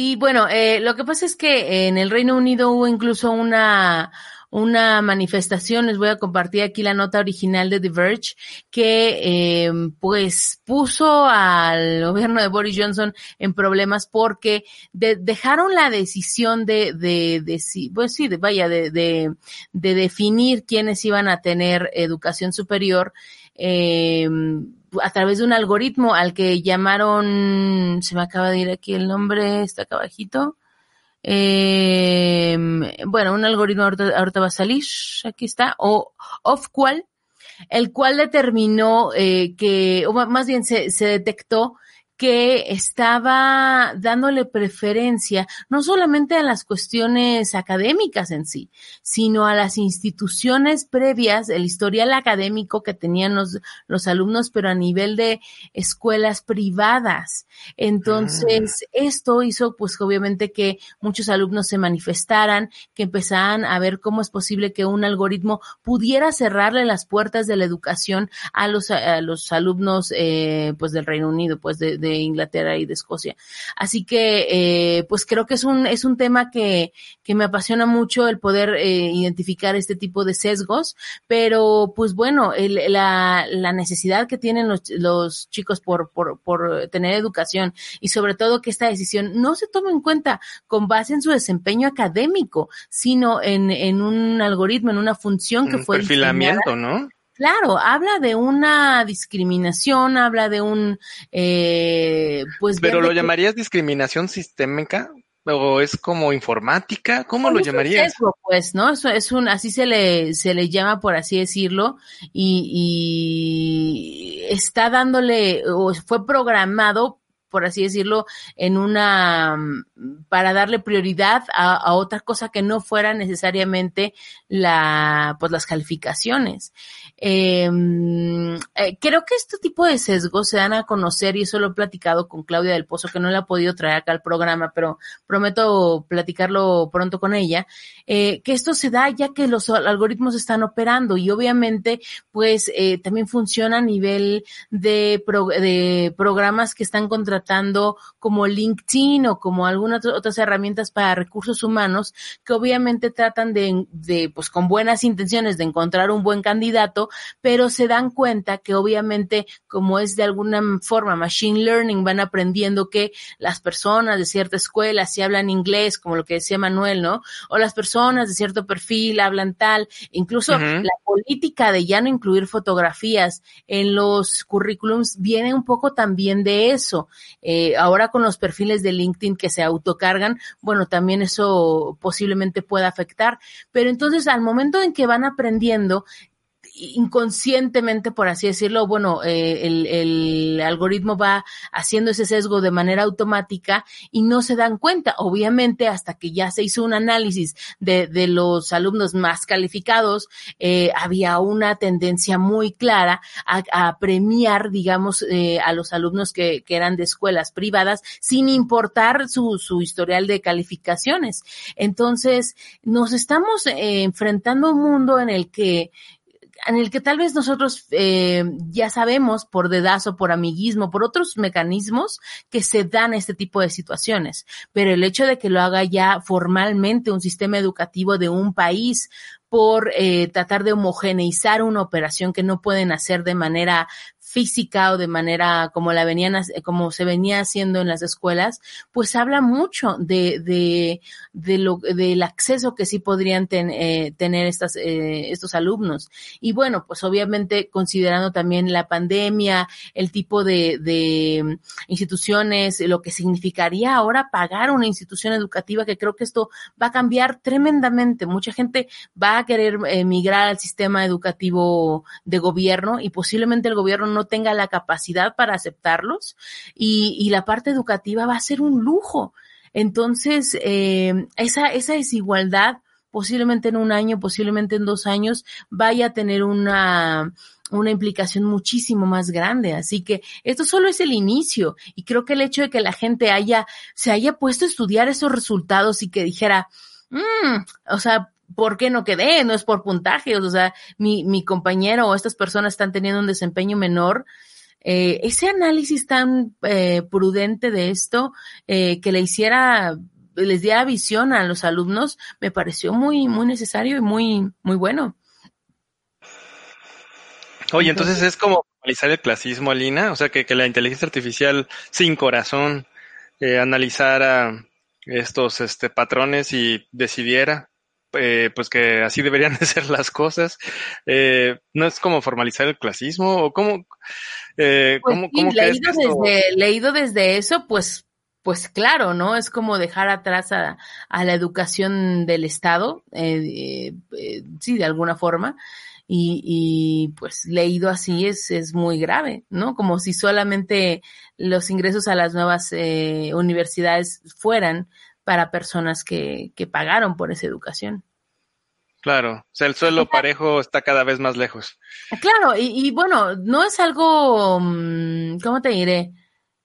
Y bueno, eh, lo que pasa es que en el Reino Unido hubo incluso una, una manifestación, les voy a compartir aquí la nota original de The Verge, que eh, pues puso al gobierno de Boris Johnson en problemas porque de- dejaron la decisión de, de, de, pues sí, de, vaya, de, de, de definir quiénes iban a tener educación superior, eh, a través de un algoritmo al que llamaron, se me acaba de ir aquí el nombre, está acá abajito. Eh, bueno, un algoritmo ahorita, ahorita va a salir, aquí está, o OFQUAL, el cual determinó eh, que, o más bien se, se detectó que estaba dándole preferencia no solamente a las cuestiones académicas en sí, sino a las instituciones previas, el historial académico que tenían los, los alumnos, pero a nivel de escuelas privadas. Entonces, esto hizo pues obviamente que muchos alumnos se manifestaran, que empezaran a ver cómo es posible que un algoritmo pudiera cerrarle las puertas de la educación a los, a los alumnos eh, pues del Reino Unido, pues de, de Inglaterra y de Escocia. Así que eh, pues creo que es un, es un tema que, que me apasiona mucho el poder eh, identificar este tipo de sesgos, pero pues bueno, el- la, la necesidad que tienen los, los chicos por, por, por tener educación y sobre todo que esta decisión no se tome en cuenta con base en su desempeño académico, sino en, en un algoritmo, en una función que Un fue perfilamiento, diseñada. ¿no? Claro, habla de una discriminación, habla de un, eh, pues. Pero lo llamarías discriminación sistémica o es como informática, ¿cómo lo Pues es un llamarías? sesgo, pues, ¿no? Eso es un, así se le, se le llama, por así decirlo, y, y está dándole, o fue programado, por así decirlo, en una, mm, para darle prioridad a, a otra cosa que no fuera necesariamente la, pues las calificaciones. Mm, eh, creo que este tipo de sesgos se dan a conocer y eso lo he platicado con Claudia del Pozo, que no la ha podido traer acá al programa, pero prometo platicarlo pronto con ella, eh, que esto se da ya que los algoritmos están operando y obviamente pues eh, también funciona a nivel de, de programas que están contratando como LinkedIn o como algunas otras herramientas para recursos humanos que obviamente tratan de, de pues con buenas intenciones de encontrar un buen candidato, pero se dan cuenta que obviamente como es de alguna forma machine learning van aprendiendo que las personas de cierta escuela si hablan inglés, como lo que decía Manuel, ¿no? O las personas de cierto perfil hablan tal, incluso la política de ya no incluir fotografías en los currículums viene un poco también de eso. Eh, ahora con los perfiles de LinkedIn que se autocargan, bueno, también eso posiblemente pueda afectar. Pero entonces al momento en que van aprendiendo, inconscientemente, por así decirlo, bueno, eh, el, el algoritmo va haciendo ese sesgo de manera automática y no se dan cuenta, obviamente, hasta que ya se hizo un análisis de, de los alumnos más calificados, eh, había una tendencia muy clara a, a premiar, digamos, eh, a los alumnos que, que eran de escuelas privadas sin importar su, su historial de calificaciones. Entonces, nos estamos eh, enfrentando a un mundo en el que en el que tal vez nosotros eh, ya sabemos por dedazo, por amiguismo, por otros mecanismos que se dan este tipo de situaciones. Pero el hecho de que lo haga ya formalmente un sistema educativo de un país por eh, tratar de homogeneizar una operación que no pueden hacer de manera física o de manera como la venían, como se venía haciendo en las escuelas, pues habla mucho de, de, lo, del acceso que sí podrían eh, tener estas, eh, estos alumnos. Y bueno, pues obviamente considerando también la pandemia, el tipo de, de instituciones, lo que significaría ahora pagar una institución educativa, que creo que esto va a cambiar tremendamente. Mucha gente va a querer emigrar al sistema educativo de gobierno y posiblemente el gobierno no tenga la capacidad para aceptarlos y, la parte educativa va a ser un lujo. Entonces, eh, esa, esa desigualdad posiblemente en un año, posiblemente en dos años, vaya a tener una, una implicación muchísimo más grande. Así que esto solo es el inicio. Y creo que el hecho de que la gente haya, se haya puesto a estudiar esos resultados y que dijera, mmm, o sea, ¿por qué no quedé? No es por puntajes, o sea, mi, mi compañero o estas personas están teniendo un desempeño menor. Eh, ese análisis tan eh, prudente de esto, eh, que le hiciera, les diera visión a los alumnos, me pareció muy, muy necesario y muy, muy bueno. Oye, entonces, es como analizar el clasismo, Alina, o sea, que, que la inteligencia artificial sin corazón eh, analizara estos este, patrones y decidiera eh, pues que así deberían de ser las cosas. Eh, ¿No es como formalizar el clasismo? ¿O cómo, eh, pues cómo, sí, cómo crees leído, que desde, leído desde eso, pues, pues claro, ¿no? Es como dejar atrás a, a la educación del Estado, eh, eh, eh, sí, de alguna forma. Y, y pues leído así es, es muy grave, ¿no? Como si solamente los ingresos a las nuevas universidades fueran para personas que, que pagaron por esa educación. Claro, o sea, el suelo parejo está cada vez más lejos. Claro, y, y bueno, no es algo, mm, ¿cómo te diré?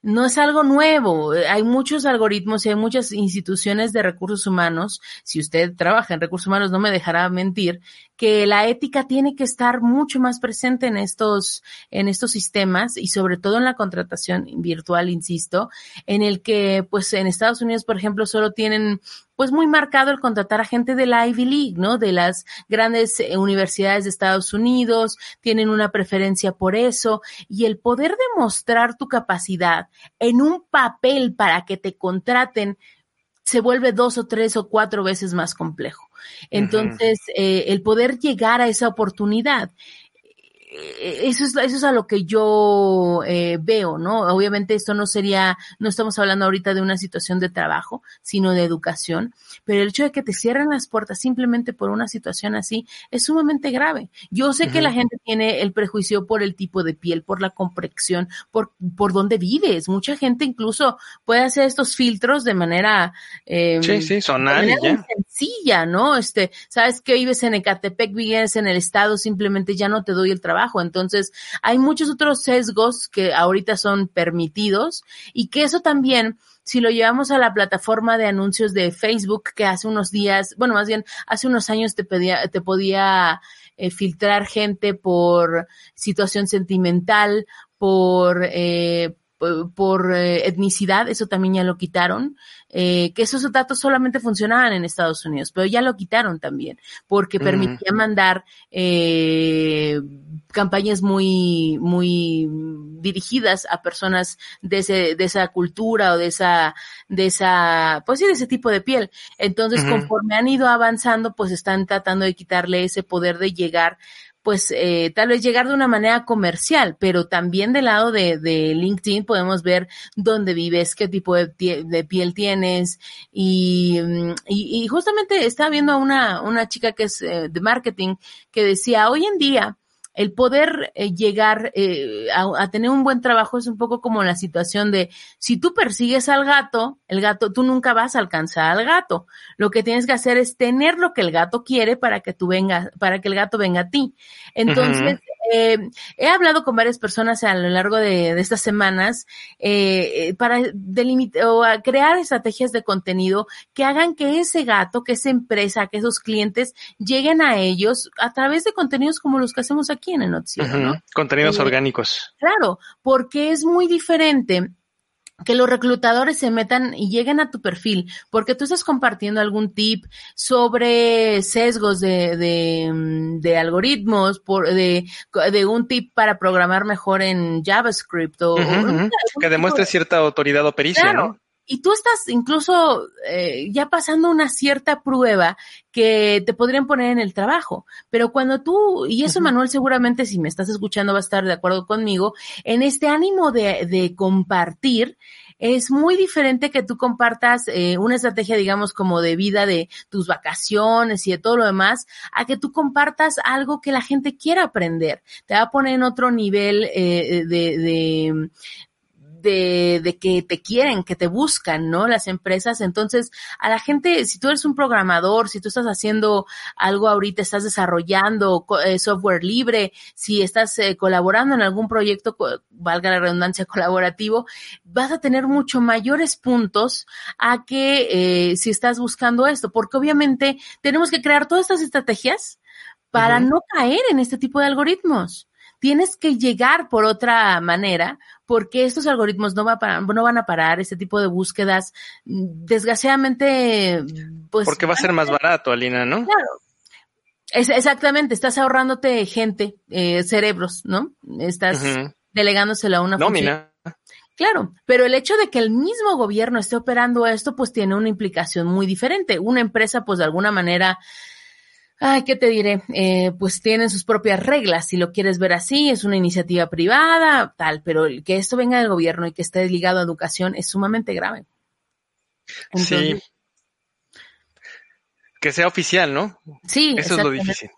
No es algo nuevo. Hay muchos algoritmos y hay muchas instituciones de recursos humanos. Si usted trabaja en recursos humanos, no me dejará mentir que la ética tiene que estar mucho más presente en estos, en estos sistemas y sobre todo en la contratación virtual, insisto, en el que, pues, en Estados Unidos, por ejemplo, solo tienen pues muy marcado el contratar a gente de la Ivy League, ¿no? De las grandes eh, universidades de Estados Unidos, tienen una preferencia por eso y el poder demostrar tu capacidad en un papel para que te contraten se vuelve dos o tres o cuatro veces más complejo. Entonces, eh, el poder llegar a esa oportunidad, eso es, eso es a lo que yo eh, veo, ¿no? Obviamente esto no sería, no estamos hablando ahorita de una situación de trabajo, sino de educación, pero el hecho de que te cierren las puertas simplemente por una situación así es sumamente grave. Yo sé que la gente tiene el prejuicio por el tipo de piel, por la complexión, por, por dónde vives. Mucha gente incluso puede hacer estos filtros de manera, eh, Sí, sí, de sonar manera sencilla, ¿no? Este, sabes que vives en Ecatepec, vives en el estado, simplemente ya no te doy el trabajo. Entonces, hay muchos otros sesgos que ahorita son permitidos y que eso también, si lo llevamos a la plataforma de anuncios de Facebook, que hace unos días, bueno, más bien hace unos años te pedía, te podía eh, filtrar gente por situación sentimental, por, eh, p- por eh, etnicidad, eso también ya lo quitaron, eh, que esos datos solamente funcionaban en Estados Unidos, pero ya lo quitaron también, porque permitía mandar eh, campañas muy, muy dirigidas a personas de ese, de esa cultura o de esa, de esa, pues sí, de ese tipo de piel. Entonces, conforme han ido avanzando, pues están tratando de quitarle ese poder de llegar pues eh, tal vez llegar de una manera comercial, pero también del lado de, de LinkedIn podemos ver dónde vives, qué tipo de, de piel tienes. Y, mm, y, y justamente estaba viendo a una, una chica que es eh, de marketing que decía, hoy en día el poder eh, llegar eh, a, a tener un buen trabajo es un poco como la situación de si tú persigues al gato, el gato, tú nunca vas a alcanzar al gato. Lo que tienes que hacer es tener lo que el gato quiere para que tú vengas, para que el gato venga a ti. Entonces, eh, he hablado con varias personas a lo largo de, de estas semanas eh, eh, para delimitar o crear estrategias de contenido que hagan que ese gato, que esa empresa, que esos clientes lleguen a ellos a través de contenidos como los que hacemos aquí en el noticiero. Contenidos Eh, orgánicos. Claro, porque es muy diferente que los reclutadores se metan y lleguen a tu perfil, porque tú estás compartiendo algún tip sobre sesgos de, de, mm, de algoritmos, por, de, de, un tip para programar mejor en JavaScript o, uh -huh, que demuestre cierta autoridad o pericia, claro. ¿no? Y tú estás incluso eh, ya pasando una cierta prueba que te podrían poner en el trabajo. Pero cuando tú, y eso. Manuel seguramente si me estás escuchando va a estar de acuerdo conmigo, en este ánimo de, de compartir, es muy diferente que tú compartas eh, una estrategia, digamos, como de vida de tus vacaciones y de todo lo demás, a que tú compartas algo que la gente quiera aprender. Te va a poner en otro nivel eh, de, de de, de, que te quieren, que te buscan, ¿no? Las empresas. Entonces, a la gente, si tú eres un programador, si tú estás haciendo algo ahorita, estás desarrollando eh, software libre, si estás eh, colaborando en algún proyecto, valga la redundancia, colaborativo, vas a tener mucho mayores puntos a que eh, si estás buscando esto, porque obviamente tenemos que crear todas estas estrategias para uh -huh. no caer en este tipo de algoritmos tienes que llegar por otra manera porque estos algoritmos no, va para, no van a parar, este tipo de búsquedas, desgraciadamente, pues... Porque va a ser más barato, Alina, ¿no? Claro. Es, exactamente, estás ahorrándote gente, eh, cerebros, ¿no? Estás uh -huh. delegándoselo a una Nómina. función. Claro, pero el hecho de que el mismo gobierno esté operando esto, pues tiene una implicación muy diferente. Una empresa, pues de alguna manera, Ay, ¿qué te diré? Eh, pues tienen sus propias reglas, si lo quieres ver así, es una iniciativa privada, tal, pero el que esto venga del gobierno y que esté ligado a educación es sumamente grave. Entonces, sí. Que sea oficial, ¿no? Sí. Eso es lo difícil.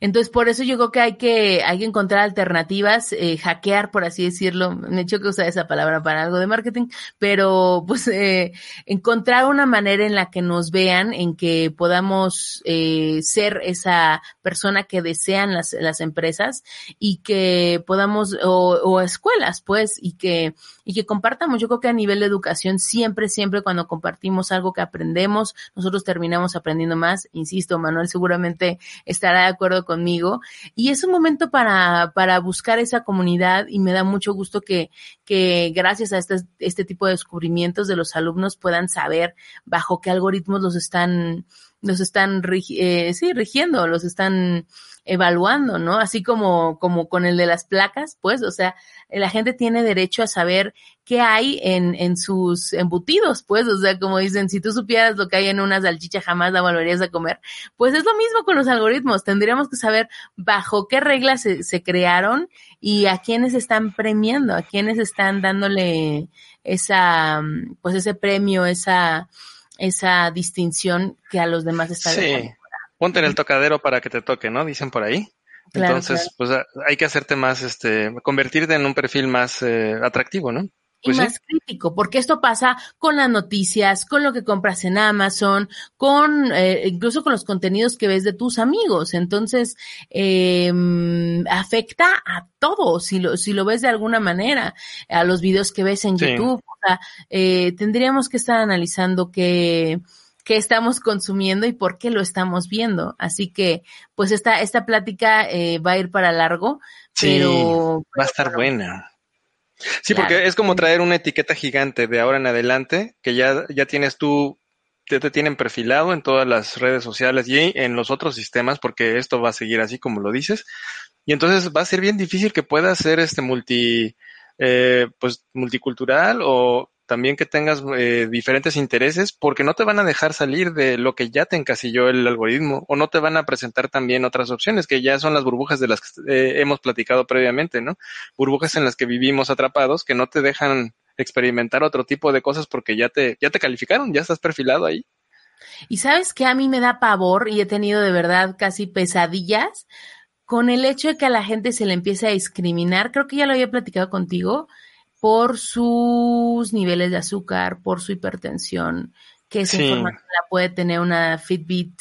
Entonces, por eso yo creo que hay que, hay que encontrar alternativas, eh, hackear, por así decirlo. Me que usar esa palabra para algo de marketing, pero pues eh, encontrar una manera en la que nos vean, en que podamos eh, ser esa persona que desean las, las empresas y que podamos, o, o escuelas, pues, y que, y que compartamos. Yo creo que a nivel de educación, siempre, siempre cuando compartimos algo que aprendemos, nosotros terminamos aprendiendo más. Insisto, Manuel seguramente estará acuerdo conmigo. Y es un momento para, para buscar esa comunidad y me da mucho gusto que, que gracias a este, este tipo de descubrimientos de los alumnos puedan saber bajo qué algoritmos los están, los están, eh, sí, rigiendo, los están evaluando, ¿no? Así como, como con el de las placas, pues, o sea, la gente tiene derecho a saber qué hay en, en sus embutidos, pues, o sea, como dicen, si tú supieras lo que hay en una salchicha jamás la volverías a comer, pues es lo mismo con los algoritmos, tendríamos que saber bajo qué reglas se, se crearon y a quiénes están premiando, a quiénes están dándole esa, pues ese premio, esa, esa distinción que a los demás está sí. Ponte en el tocadero para que te toque, ¿no? Dicen por ahí. Claro, Entonces, claro. pues hay que hacerte más, este, convertirte en un perfil más eh, atractivo, ¿no? Pues y más sí. crítico, porque esto pasa con las noticias, con lo que compras en Amazon, con eh, incluso con los contenidos que ves de tus amigos. Entonces, eh, afecta a todo, si lo, si lo ves de alguna manera, a los videos que ves en sí. YouTube. O sea, eh, tendríamos que estar analizando que qué estamos consumiendo y por qué lo estamos viendo. Así que, pues esta, esta plática eh, va a ir para largo, sí, pero... Va a estar pero, buena. Sí, claro. porque es como traer una etiqueta gigante de ahora en adelante, que ya, ya tienes tú, te, te tienen perfilado en todas las redes sociales y en los otros sistemas, porque esto va a seguir así como lo dices. Y entonces va a ser bien difícil que puedas ser este multi, eh, pues multicultural o también que tengas eh, diferentes intereses, porque no te van a dejar salir de lo que ya te encasilló el algoritmo, o no te van a presentar también otras opciones, que ya son las burbujas de las que eh, hemos platicado previamente, ¿no? Burbujas en las que vivimos atrapados, que no te dejan experimentar otro tipo de cosas porque ya te, ya te calificaron, ya estás perfilado ahí. Y sabes que a mí me da pavor y he tenido de verdad casi pesadillas con el hecho de que a la gente se le empiece a discriminar. Creo que ya lo había platicado contigo por sus niveles de azúcar, por su hipertensión, que esa sí. información la puede tener una Fitbit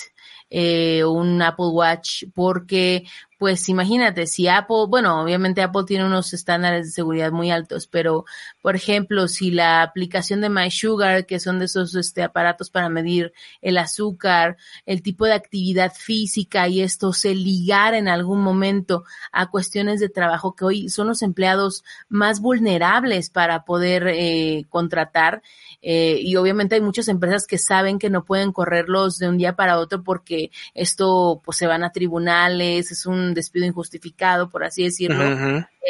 eh, un Apple Watch, porque pues imagínate, si Apple, bueno, obviamente Apple tiene unos estándares de seguridad muy altos, pero por ejemplo, si la aplicación de MySugar, que son de esos este, aparatos para medir el azúcar, el tipo de actividad física y esto se ligara en algún momento a cuestiones de trabajo que hoy son los empleados más vulnerables para poder eh, contratar, eh, y obviamente hay muchas empresas que saben que no pueden correrlos de un día para otro porque esto pues se van a tribunales, es un despido injustificado, por así decirlo.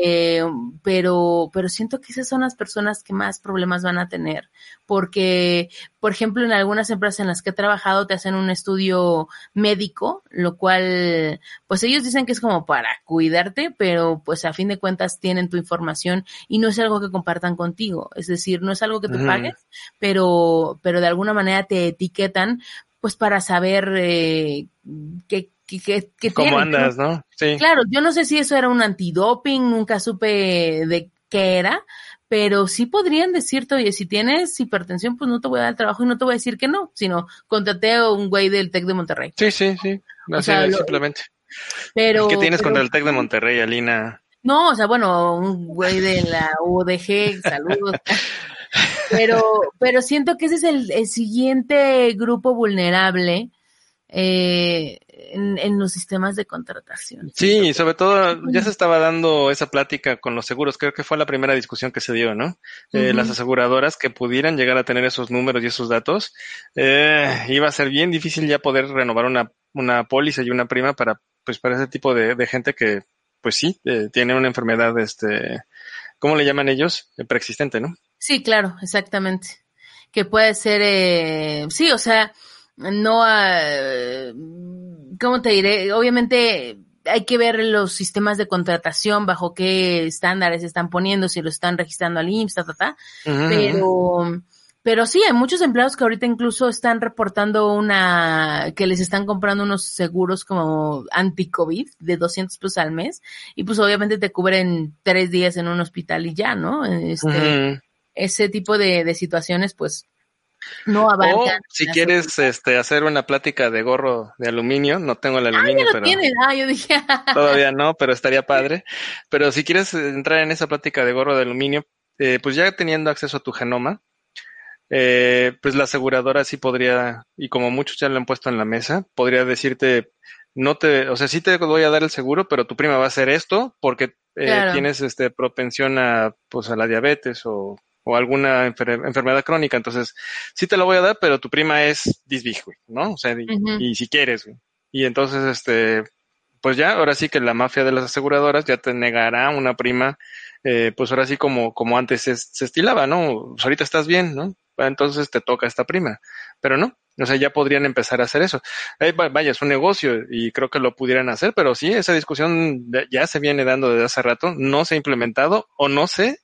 Eh, pero, pero siento que esas son las personas que más problemas van a tener, porque, por ejemplo, en algunas empresas en las que he trabajado te hacen un estudio médico, lo cual, pues ellos dicen que es como para cuidarte, pero pues a fin de cuentas tienen tu información y no es algo que compartan contigo, es decir, no es algo que tú pagues, pero, pero de alguna manera te etiquetan pues para saber eh, qué, qué, qué, ¿Cómo andas, no? Sí. Claro, yo no sé si eso era un antidoping, nunca supe de qué era, pero sí podrían decirte, oye, si tienes hipertensión, pues no te voy a dar el trabajo y no te voy a decir que no, sino contraté a un güey del TEC de Monterrey. Sí, sí, sí, así o sea, simplemente. Pero, ¿Qué tienes contra el TEC de Monterrey, Alina? No, o sea, bueno, un güey de la UDG, saludos. Pero, pero siento que ese es el, siguiente grupo vulnerable eh, en, los sistemas de contratación. Sí, sobre todo ya se estaba dando esa plática con los seguros. Creo que fue la primera discusión que se dio, ¿no? Eh, las aseguradoras que pudieran llegar a tener esos números y esos datos, eh, iba a ser bien difícil ya poder renovar una, una póliza y una prima para, pues, para ese tipo de, de gente que, pues sí, eh, tiene una enfermedad, este, ¿cómo le llaman ellos? preexistente, ¿no? Sí, claro, exactamente. Que puede ser, eh, sí, o sea, no, uh, ¿cómo te diré? Obviamente hay que ver los sistemas de contratación, bajo qué estándares se están poniendo, si lo están registrando al IMSS, ta, ta, ta. pero, pero sí, hay muchos empleados que ahorita incluso están reportando una, que les están comprando unos seguros como anti-COVID de 200 pesos al mes, y pues obviamente te cubren tres días en un hospital y ya, ¿no? Este, ese tipo de, de situaciones, pues, no abarcan. si quieres este, hacer una plática de gorro de aluminio, no tengo el aluminio, ah, ya pero. Ah, yo dije. todavía no, pero estaría padre. Pero si quieres entrar en esa plática de gorro de aluminio, eh, pues ya teniendo acceso a tu genoma, eh, pues la aseguradora sí podría, y como muchos ya lo han puesto en la mesa, podría decirte, no te, o sea, sí te voy a dar el seguro, pero tu prima va a hacer esto porque eh, tienes este propensión a, pues a la diabetes o o alguna enfermedad crónica. Entonces, sí te lo voy a dar, pero tu prima es disbig, ¿no? O sea, y, si quieres, Y entonces, este, pues ya, ahora sí que la mafia de las aseguradoras ya te negará una prima, eh, pues ahora sí como, como antes se, estilaba, ¿no? Pues ahorita estás bien, ¿no? Entonces te toca esta prima. Pero no, o sea, ya podrían empezar a hacer eso. vaya, es un negocio y creo que lo pudieran hacer, pero sí, esa discusión ya se viene dando desde hace rato, no se ha implementado o no sé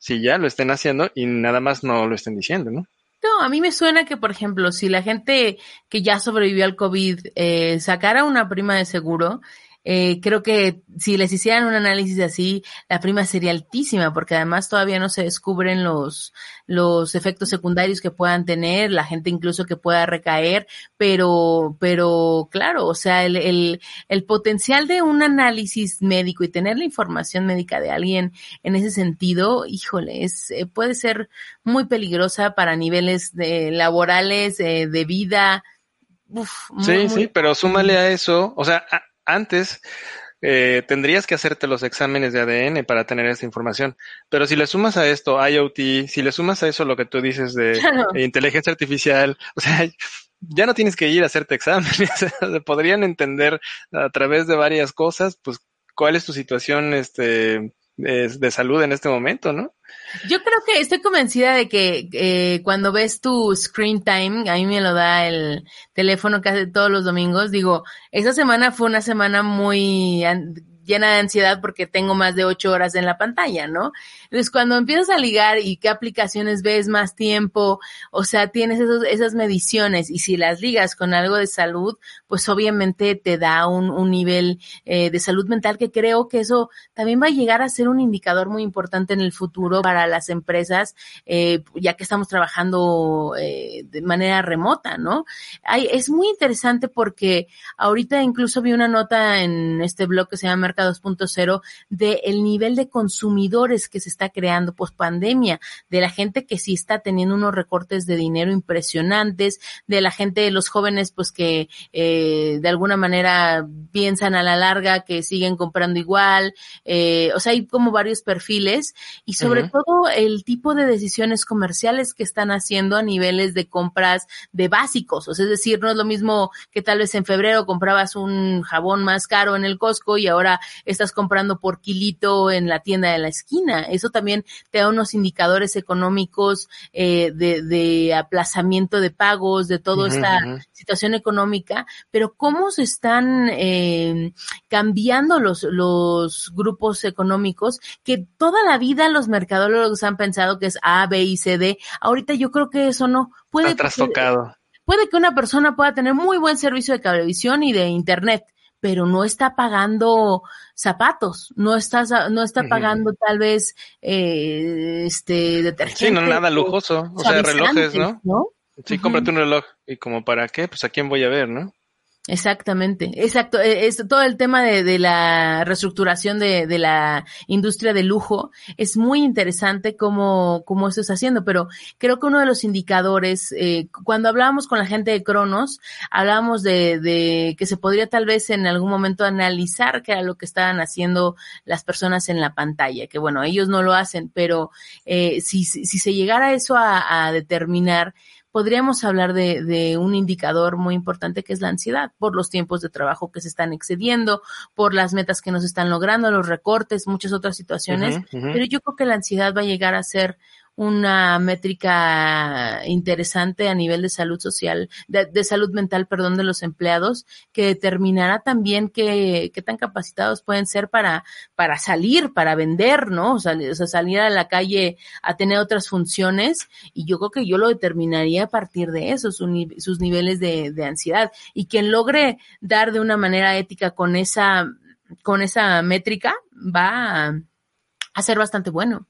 si ya lo estén haciendo y nada más no lo estén diciendo, ¿no? No, a mí me suena que, por ejemplo, si la gente que ya sobrevivió al COVID eh, sacara una prima de seguro, eh, creo que si les hicieran un análisis así, la prima sería altísima, porque además todavía no se descubren los, los efectos secundarios que puedan tener, la gente incluso que pueda recaer, pero, pero claro, o sea, el, el, el potencial de un análisis médico y tener la información médica de alguien en ese sentido, híjole, es, eh, puede ser muy peligrosa para niveles de, laborales, eh, de vida. Uf, sí, sí, pero súmale a eso, o sea, antes eh, tendrías que hacerte los exámenes de ADN para tener esta información. Pero si le sumas a esto IoT, si le sumas a eso lo que tú dices de, inteligencia artificial, o sea, ya no tienes que ir a hacerte exámenes. Podrían entender a través de varias cosas, pues, cuál es tu situación, este, de salud en este momento, ¿no? Yo creo que estoy convencida de que eh, cuando ves tu screen time, a mí me lo da el teléfono casi todos los domingos, digo, esa semana fue una semana muy llena de ansiedad porque tengo más de ocho horas en la pantalla, ¿no? Entonces, cuando empiezas a ligar y qué aplicaciones ves más tiempo, o sea, tienes esos, esas mediciones y si las ligas con algo de salud, pues obviamente te da un, un nivel eh, de salud mental que creo que eso también va a llegar a ser un indicador muy importante en el futuro para las empresas, eh, ya que estamos trabajando eh, de manera remota, ¿no? Hay, es muy interesante porque ahorita incluso vi una nota en este blog que se llama Merca 2.0 de el nivel de consumidores que se está creando post pandemia, de la gente que sí está teniendo unos recortes de dinero impresionantes, de la gente, de los jóvenes, pues que eh, de alguna manera piensan a la larga que siguen comprando igual, eh, o sea, hay como varios perfiles y sobre todo el tipo de decisiones comerciales que están haciendo a niveles de compras de básicos, o sea, es decir, no es lo mismo que tal vez en febrero comprabas un jabón más caro en el Costco y ahora estás comprando por kilito en la tienda de la esquina. Eso también te da unos indicadores económicos eh, de, de, aplazamiento de pagos, de toda esta situación económica, pero cómo se están eh, cambiando los, los grupos económicos que toda la vida los mercadólogos han pensado que es A, B y C, D. Ahorita yo creo que eso no puede. trastocado. Puede que una persona pueda tener muy buen servicio de cablevisión y de internet, pero no está pagando zapatos, no está, no está pagando tal vez eh, este detergente. Sí, no nada lujoso, o sea, relojes, ¿no? ¿no? Sí, cómprate un reloj. ¿Y como para qué? Pues a quién voy a ver, ¿no? Exactamente, exacto. E, todo el tema de, de la reestructuración de, de, la industria de lujo es muy interesante cómo, cómo esto está haciendo, pero creo que uno de los indicadores, eh, cuando hablábamos con la gente de Cronos, hablábamos de, de que se podría tal vez en algún momento analizar qué era lo que estaban haciendo las personas en la pantalla, que bueno, ellos no lo hacen, pero eh, si, si, se llegara eso a determinar, podríamos hablar de, de, un indicador muy importante que es la ansiedad, por los tiempos de trabajo que se están excediendo, por las metas que no se están logrando, los recortes, muchas otras situaciones, uh -huh, uh -huh. pero yo creo que la ansiedad va a llegar a ser una métrica interesante a nivel de salud social, de, de, salud mental, perdón, de los empleados, que determinará también qué, qué tan capacitados pueden ser para, para salir, para vender, ¿no? O sea, o sea, salir a la calle a tener otras funciones, y yo creo que yo lo determinaría a partir de eso, su, sus niveles de, de ansiedad. Y quien logre dar de una manera ética con esa, con esa métrica, va a, a ser bastante bueno.